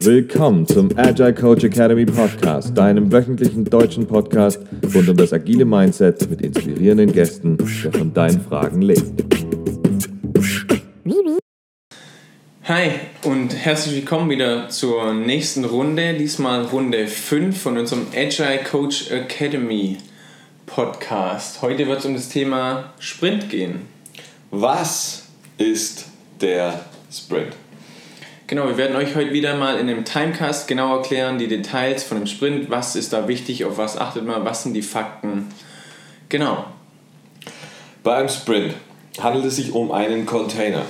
Willkommen zum Agile Coach Academy Podcast, deinem wöchentlichen deutschen Podcast rund um das agile Mindset mit inspirierenden Gästen, der von deinen Fragen lebt. Hi und herzlich willkommen wieder zur nächsten Runde, diesmal Runde 5 von unserem Agile Coach Academy Podcast. Heute wird es um das Thema Sprint gehen. Was ist der Sprint? Genau, wir werden euch heute wieder mal in einem Timecast genau erklären, die Details von dem Sprint, was ist da wichtig, auf was achtet man, was sind die Fakten. Genau. Bei einem Sprint handelt es sich um einen Container.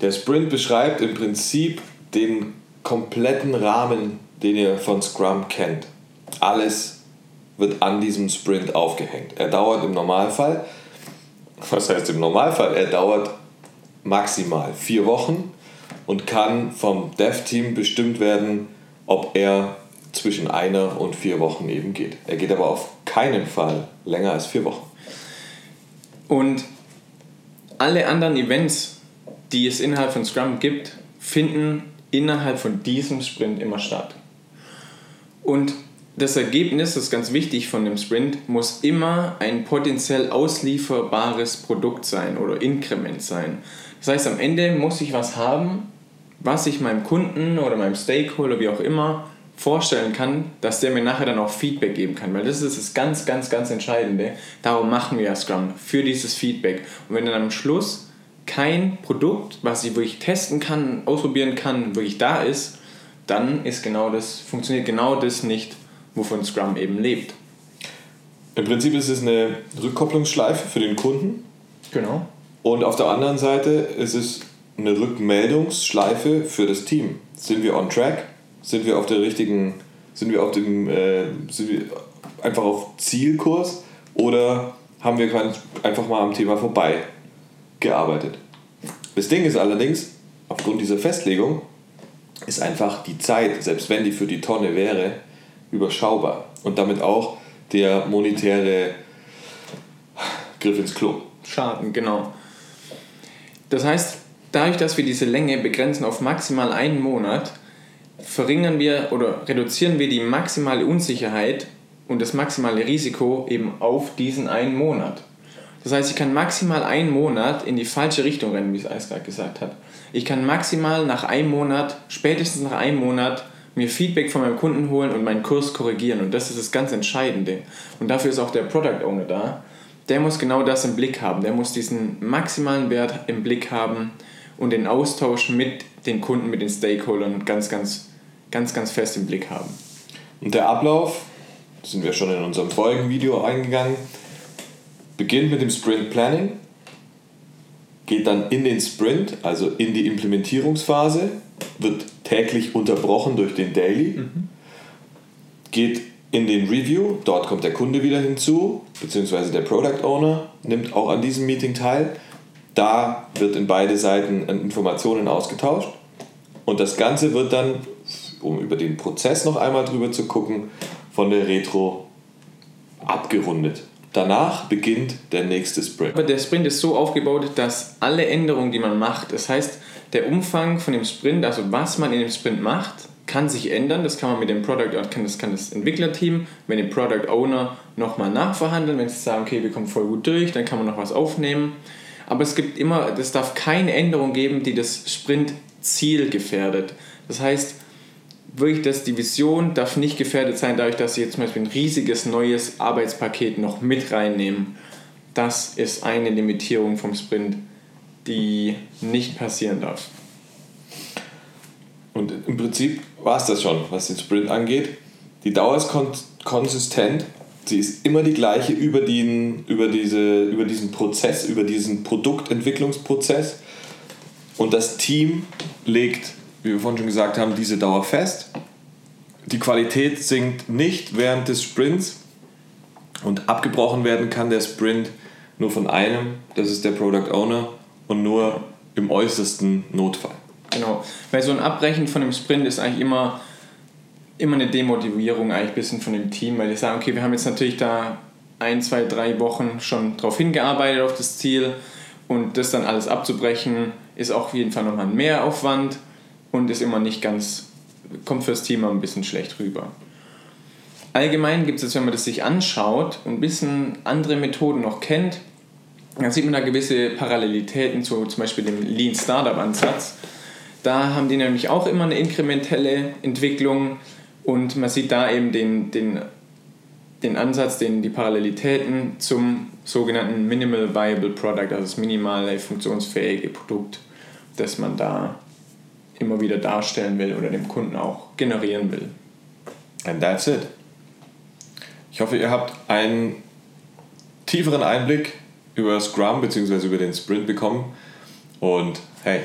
Der Sprint beschreibt im Prinzip den kompletten Rahmen, den ihr von Scrum kennt. Alles wird an diesem Sprint aufgehängt. Er dauert im Normalfall, was heißt im Normalfall? Er dauert maximal vier Wochen und kann vom Dev-Team bestimmt werden, ob er zwischen einer und vier Wochen eben geht. Er geht aber auf keinen Fall länger als vier Wochen. Und alle anderen Events, die es innerhalb von Scrum gibt, finden innerhalb von diesem Sprint immer statt. Und das Ergebnis, das ist ganz wichtig von dem Sprint, muss immer ein potenziell auslieferbares Produkt sein oder Inkrement sein. Das heißt, am Ende muss ich was haben, was ich meinem Kunden oder meinem Stakeholder, wie auch immer, vorstellen kann, dass der mir nachher dann auch Feedback geben kann. Weil das ist das ganz, ganz, ganz Entscheidende. Darum machen wir ja Scrum, für dieses Feedback. Und wenn dann am Schluss kein Produkt, was ich wirklich testen kann, ausprobieren kann, wirklich da ist, dann ist genau das, funktioniert genau das nicht, wovon Scrum eben lebt. Im Prinzip ist es eine Rückkopplungsschleife für den Kunden. Genau. Und auf der anderen Seite ist es eine Rückmeldungsschleife für das Team. Sind wir on track? Sind wir auf der richtigen, sind wir auf dem, äh, sind wir einfach auf Zielkurs oder haben wir einfach mal am Thema vorbei gearbeitet? Das Ding ist allerdings, aufgrund dieser Festlegung, ist einfach die Zeit, selbst wenn die für die Tonne wäre, überschaubar und damit auch der monetäre Griff ins Klo. Schaden, genau. Das heißt, dadurch, dass wir diese Länge begrenzen auf maximal einen Monat, verringern wir oder reduzieren wir die maximale Unsicherheit und das maximale Risiko eben auf diesen einen Monat. Das heißt, ich kann maximal einen Monat in die falsche Richtung rennen, wie es Eis gesagt hat. Ich kann maximal nach einem Monat, spätestens nach einem Monat, mir Feedback von meinem Kunden holen und meinen Kurs korrigieren. Und das ist das ganz Entscheidende. Und dafür ist auch der Product Owner da. Der muss genau das im Blick haben. Der muss diesen maximalen Wert im Blick haben und den Austausch mit den Kunden, mit den Stakeholdern ganz, ganz, ganz, ganz fest im Blick haben. Und der Ablauf, sind wir schon in unserem vorigen Video eingegangen, beginnt mit dem Sprint Planning, geht dann in den Sprint, also in die Implementierungsphase, wird täglich unterbrochen durch den Daily, mhm. geht in den Review, dort kommt der Kunde wieder hinzu, beziehungsweise der Product Owner nimmt auch an diesem Meeting teil. Da wird in beide Seiten Informationen ausgetauscht und das Ganze wird dann, um über den Prozess noch einmal drüber zu gucken, von der Retro abgerundet. Danach beginnt der nächste Sprint. Aber der Sprint ist so aufgebaut, dass alle Änderungen, die man macht, das heißt, der Umfang von dem Sprint, also was man in dem Sprint macht, kann sich ändern. Das kann man mit dem Product, das kann das Entwicklerteam, mit dem Product Owner nochmal nachverhandeln. Wenn sie sagen, okay, wir kommen voll gut durch, dann kann man noch was aufnehmen. Aber es gibt immer, es darf keine Änderung geben, die das Sprint-Ziel gefährdet. Das heißt, wirklich, dass die Vision darf nicht gefährdet sein, dadurch, dass sie jetzt zum Beispiel ein riesiges neues Arbeitspaket noch mit reinnehmen. Das ist eine Limitierung vom Sprint, die nicht passieren darf. Und im Prinzip war es das schon, was den Sprint angeht. Die Dauer ist kon konsistent. Sie ist immer die gleiche über, den, über, diese, über diesen Prozess, über diesen Produktentwicklungsprozess. Und das Team legt, wie wir vorhin schon gesagt haben, diese Dauer fest. Die Qualität sinkt nicht während des Sprints und abgebrochen werden kann der Sprint nur von einem, das ist der Product Owner, und nur im äußersten Notfall. Genau, weil so ein Abbrechen von dem Sprint ist eigentlich immer, immer eine Demotivierung eigentlich ein bisschen von dem Team, weil die sagen, okay, wir haben jetzt natürlich da ein, zwei, drei Wochen schon darauf hingearbeitet auf das Ziel und das dann alles abzubrechen, ist auch auf jeden Fall nochmal ein Mehraufwand und ist immer nicht ganz, kommt fürs Team ein bisschen schlecht rüber. Allgemein gibt es jetzt, wenn man das sich anschaut und ein bisschen andere Methoden noch kennt, dann sieht man da gewisse Parallelitäten zu zum Beispiel dem Lean Startup Ansatz. Da haben die nämlich auch immer eine inkrementelle Entwicklung und man sieht da eben den, den, den Ansatz, den, die Parallelitäten zum sogenannten Minimal Viable Product, also das minimale funktionsfähige Produkt, das man da immer wieder darstellen will oder dem Kunden auch generieren will. And that's it. Ich hoffe, ihr habt einen tieferen Einblick über Scrum bzw. über den Sprint bekommen. Und hey,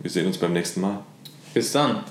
wir sehen uns beim nächsten Mal. Bis dann.